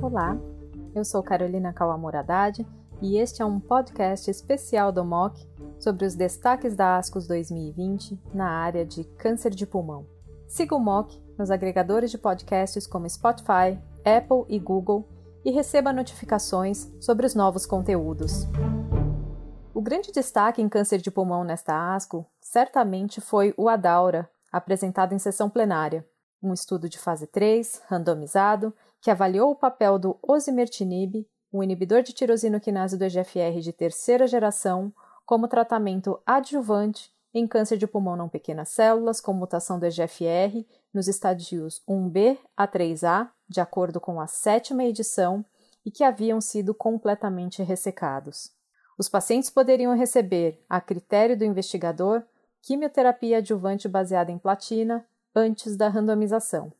Olá, eu sou Carolina Kawamura Haddad e este é um podcast especial do MOC sobre os destaques da ASCOS 2020 na área de câncer de pulmão. Siga o MOC nos agregadores de podcasts como Spotify, Apple e Google e receba notificações sobre os novos conteúdos. O grande destaque em câncer de pulmão nesta ASCO certamente foi o ADAURA, apresentado em sessão plenária, um estudo de fase 3, randomizado, que avaliou o papel do osimertinib, um inibidor de tirosina quinase do EGFR de terceira geração, como tratamento adjuvante em câncer de pulmão não pequenas células com mutação do EGFR nos estadios 1B a 3A, de acordo com a sétima edição, e que haviam sido completamente ressecados. Os pacientes poderiam receber, a critério do investigador, quimioterapia adjuvante baseada em platina antes da randomização.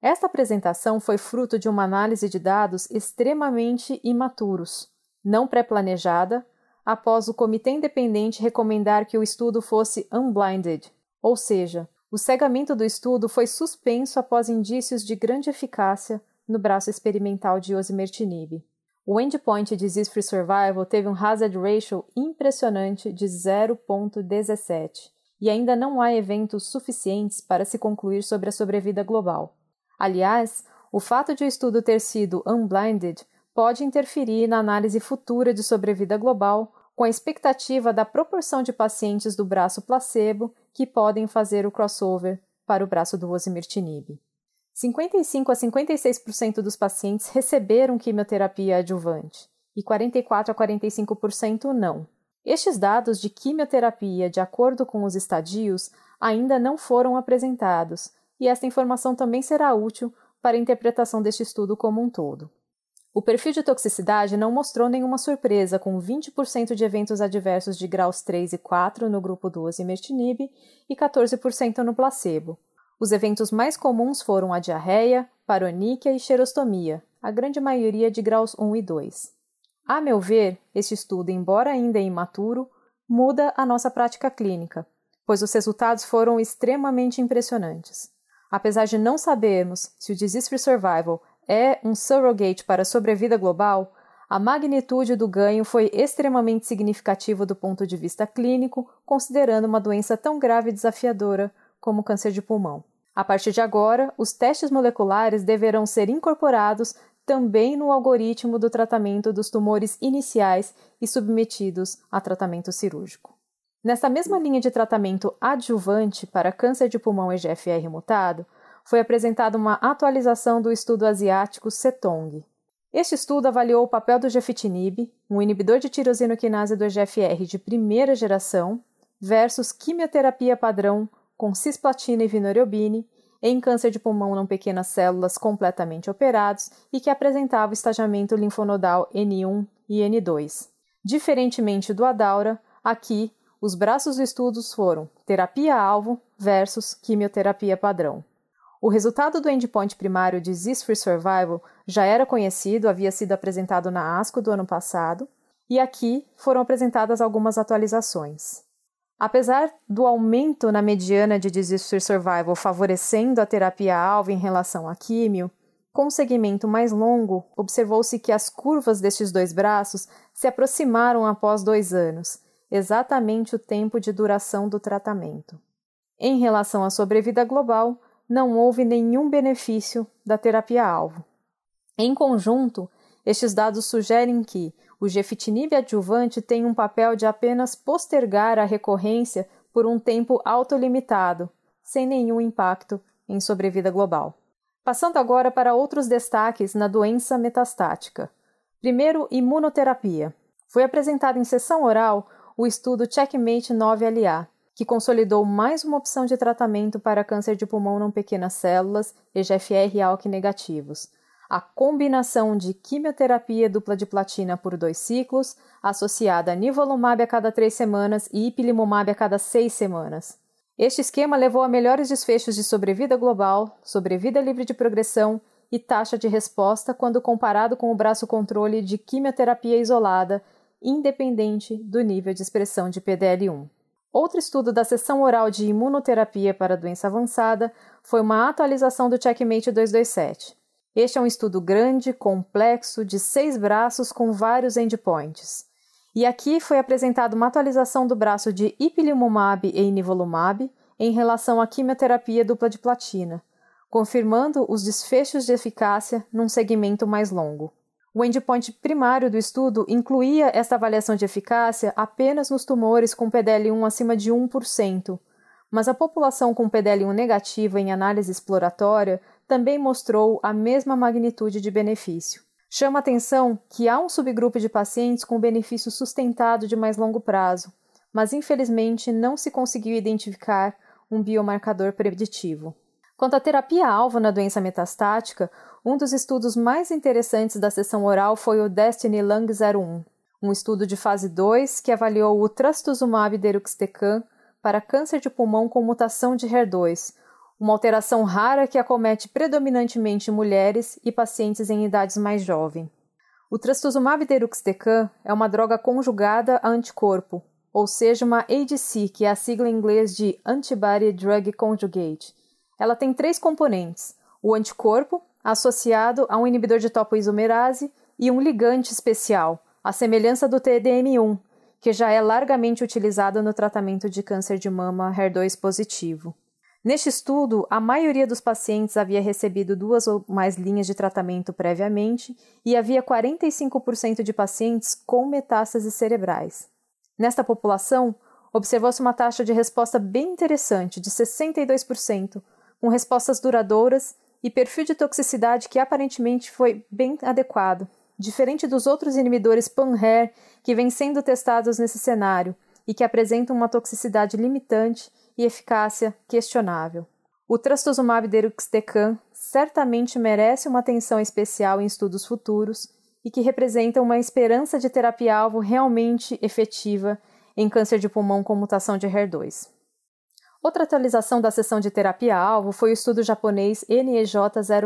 Esta apresentação foi fruto de uma análise de dados extremamente imaturos, não pré-planejada, após o comitê independente recomendar que o estudo fosse unblinded, ou seja, o cegamento do estudo foi suspenso após indícios de grande eficácia no braço experimental de osimertinib. O endpoint Disease Free Survival teve um hazard ratio impressionante de 0.17 e ainda não há eventos suficientes para se concluir sobre a sobrevida global. Aliás, o fato de o estudo ter sido unblinded pode interferir na análise futura de sobrevida global, com a expectativa da proporção de pacientes do braço placebo que podem fazer o crossover para o braço do osimertinib. 55 a 56% dos pacientes receberam quimioterapia adjuvante e 44 a 45% não. Estes dados de quimioterapia, de acordo com os estadios, ainda não foram apresentados, e esta informação também será útil para a interpretação deste estudo como um todo. O perfil de toxicidade não mostrou nenhuma surpresa, com 20% de eventos adversos de graus 3 e 4 no grupo do osimertinib e 14% no placebo. Os eventos mais comuns foram a diarreia, paroníquia e xerostomia, a grande maioria de graus 1 e 2. A meu ver, este estudo, embora ainda imaturo, muda a nossa prática clínica, pois os resultados foram extremamente impressionantes. Apesar de não sabermos se o Disease Free Survival é um surrogate para a sobrevida global, a magnitude do ganho foi extremamente significativa do ponto de vista clínico, considerando uma doença tão grave e desafiadora como o câncer de pulmão. A partir de agora, os testes moleculares deverão ser incorporados também no algoritmo do tratamento dos tumores iniciais e submetidos a tratamento cirúrgico. Nessa mesma linha de tratamento adjuvante para câncer de pulmão EGFR mutado, foi apresentada uma atualização do estudo asiático CETONG. Este estudo avaliou o papel do gefitinib, um inibidor de tirosinoquinase do EGFR de primeira geração, versus quimioterapia padrão com cisplatina e vinoriobine em câncer de pulmão não pequenas células completamente operados e que apresentava estagiamento linfonodal N1 e N2. Diferentemente do Adaura, aqui os braços do estudos foram terapia-alvo versus quimioterapia padrão. O resultado do endpoint primário de Disease Free Survival já era conhecido, havia sido apresentado na ASCO do ano passado, e aqui foram apresentadas algumas atualizações. Apesar do aumento na mediana de disease survival favorecendo a terapia-alvo em relação à químio, com um segmento mais longo, observou-se que as curvas destes dois braços se aproximaram após dois anos, exatamente o tempo de duração do tratamento. Em relação à sobrevida global, não houve nenhum benefício da terapia-alvo. Em conjunto, estes dados sugerem que o gefitinib adjuvante tem um papel de apenas postergar a recorrência por um tempo autolimitado, sem nenhum impacto em sobrevida global. Passando agora para outros destaques na doença metastática. Primeiro, imunoterapia. Foi apresentado em sessão oral o estudo Checkmate 9LA, que consolidou mais uma opção de tratamento para câncer de pulmão não pequenas células EGFR ALK negativos, a combinação de quimioterapia dupla de platina por dois ciclos, associada a nivolumab a cada três semanas e ipilimumab a cada seis semanas. Este esquema levou a melhores desfechos de sobrevida global, sobrevida livre de progressão e taxa de resposta quando comparado com o braço controle de quimioterapia isolada, independente do nível de expressão de PDL1. Outro estudo da sessão oral de imunoterapia para doença avançada foi uma atualização do Checkmate 227. Este é um estudo grande, complexo, de seis braços com vários endpoints. E aqui foi apresentada uma atualização do braço de ipilimumab e nivolumab em relação à quimioterapia dupla de platina, confirmando os desfechos de eficácia num segmento mais longo. O endpoint primário do estudo incluía esta avaliação de eficácia apenas nos tumores com PDL1 acima de 1%, mas a população com PDL1 negativa em análise exploratória também mostrou a mesma magnitude de benefício. Chama atenção que há um subgrupo de pacientes com benefício sustentado de mais longo prazo, mas infelizmente não se conseguiu identificar um biomarcador preditivo. Quanto à terapia-alvo na doença metastática, um dos estudos mais interessantes da sessão oral foi o Destiny Lung 01, um estudo de fase 2 que avaliou o trastuzumab deruxtecan para câncer de pulmão com mutação de HER2, uma alteração rara que acomete predominantemente mulheres e pacientes em idades mais jovens. O trastuzumab deruxtecan é uma droga conjugada a anticorpo, ou seja, uma ADC, que é a sigla em inglês de Antibody Drug Conjugate. Ela tem três componentes: o anticorpo, associado a um inibidor de topoisomerase, e um ligante especial, a semelhança do TDM1, que já é largamente utilizada no tratamento de câncer de mama HER2 positivo. Neste estudo, a maioria dos pacientes havia recebido duas ou mais linhas de tratamento previamente e havia 45% de pacientes com metástases cerebrais. Nesta população, observou-se uma taxa de resposta bem interessante, de 62%, com respostas duradouras e perfil de toxicidade que aparentemente foi bem adequado, diferente dos outros inibidores pan-HER que vêm sendo testados nesse cenário e que apresentam uma toxicidade limitante e eficácia questionável. O trastuzumab deruxtecan certamente merece uma atenção especial em estudos futuros e que representa uma esperança de terapia-alvo realmente efetiva em câncer de pulmão com mutação de HER2. Outra atualização da sessão de terapia-alvo foi o estudo japonês NEJ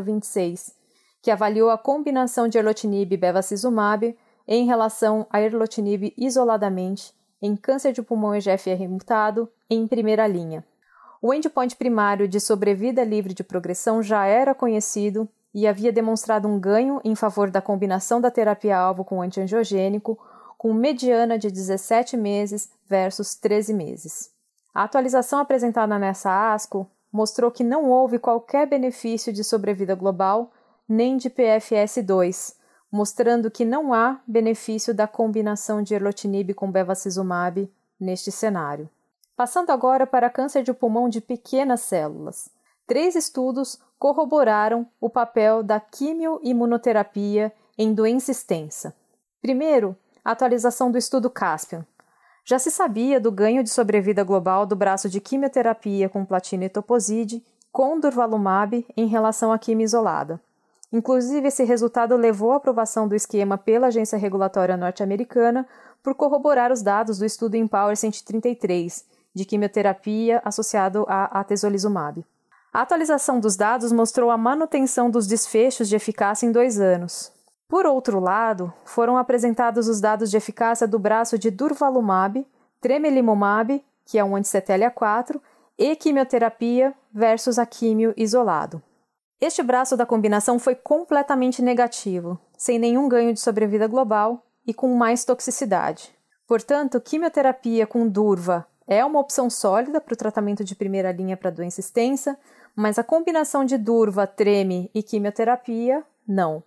026, que avaliou a combinação de erlotinib e bevacizumab em relação a erlotinib isoladamente em câncer de pulmão EGFR mutado em primeira linha. O endpoint primário de sobrevida livre de progressão já era conhecido e havia demonstrado um ganho em favor da combinação da terapia-alvo com antiangiogênico, com mediana de 17 meses versus 13 meses. A atualização apresentada nessa ASCO mostrou que não houve qualquer benefício de sobrevida global nem de PFS2, mostrando que não há benefício da combinação de erlotinib com bevacizumab neste cenário. Passando agora para câncer de pulmão de pequenas células. Três estudos corroboraram o papel da quimioimunoterapia em doença extensa. Primeiro, a atualização do estudo Caspian. Já se sabia do ganho de sobrevida global do braço de quimioterapia com platina e toposide com durvalumab em relação à quimio isolada. Inclusive, esse resultado levou à aprovação do esquema pela agência regulatória norte-americana por corroborar os dados do estudo Empower 133 de quimioterapia associado a atezolizumab. A atualização dos dados mostrou a manutenção dos desfechos de eficácia em dois anos. Por outro lado, foram apresentados os dados de eficácia do braço de durvalumab, tremelimumab, que é um anti-CTLA4, e quimioterapia versus a químio isolado. Este braço da combinação foi completamente negativo, sem nenhum ganho de sobrevida global e com mais toxicidade. Portanto, quimioterapia com durva é uma opção sólida para o tratamento de primeira linha para doença extensa, mas a combinação de durva, treme e quimioterapia, não.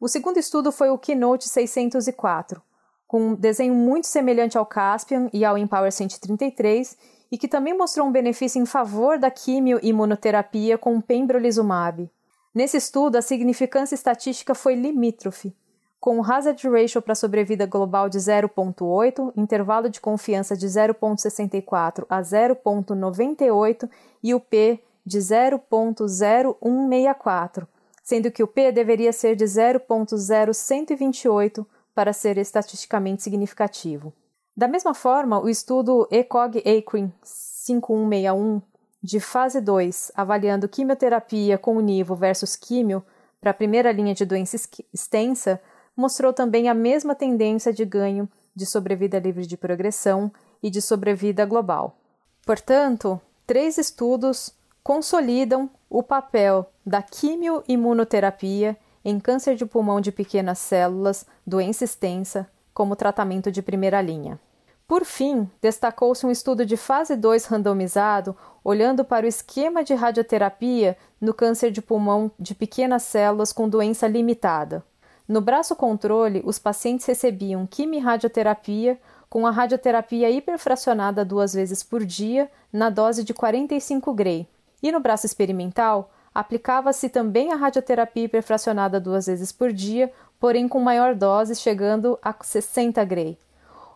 O segundo estudo foi o Keynote 604, com um desenho muito semelhante ao Caspian e ao Empower 133 e que também mostrou um benefício em favor da quimioimunoterapia com pembrolizumab. Nesse estudo, a significância estatística foi limítrofe, com um hazard ratio para sobrevida global de 0,8, intervalo de confiança de 0,64 a 0,98 e o P de 0,0164, sendo que o P deveria ser de 0,0128 para ser estatisticamente significativo. Da mesma forma, o estudo ECOG-ACRIN 5161 de fase 2, avaliando quimioterapia com nivo versus químio para a primeira linha de doença extensa, mostrou também a mesma tendência de ganho de sobrevida livre de progressão e de sobrevida global. Portanto, três estudos consolidam o papel da quimioimunoterapia em câncer de pulmão de pequenas células, doença extensa, como tratamento de primeira linha. Por fim, destacou-se um estudo de fase 2 randomizado olhando para o esquema de radioterapia no câncer de pulmão de pequenas células com doença limitada. No braço controle, os pacientes recebiam quimio-radioterapia com a radioterapia hiperfracionada duas vezes por dia, na dose de 45 Gray. E no braço experimental, aplicava-se também a radioterapia hiperfracionada duas vezes por dia, porém com maior dose, chegando a 60 Gray.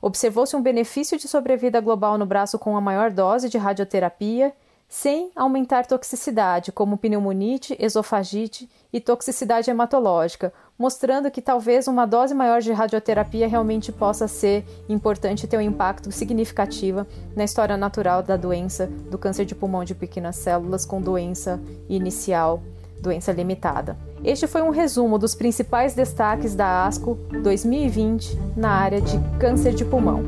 Observou-se um benefício de sobrevida global no braço com a maior dose de radioterapia, sem aumentar toxicidade, como pneumonite, esofagite e toxicidade hematológica, mostrando que talvez uma dose maior de radioterapia realmente possa ser importante e ter um impacto significativo na história natural da doença do câncer de pulmão de pequenas células com doença inicial, doença limitada. Este foi um resumo dos principais destaques da ASCO 2020 na área de câncer de pulmão.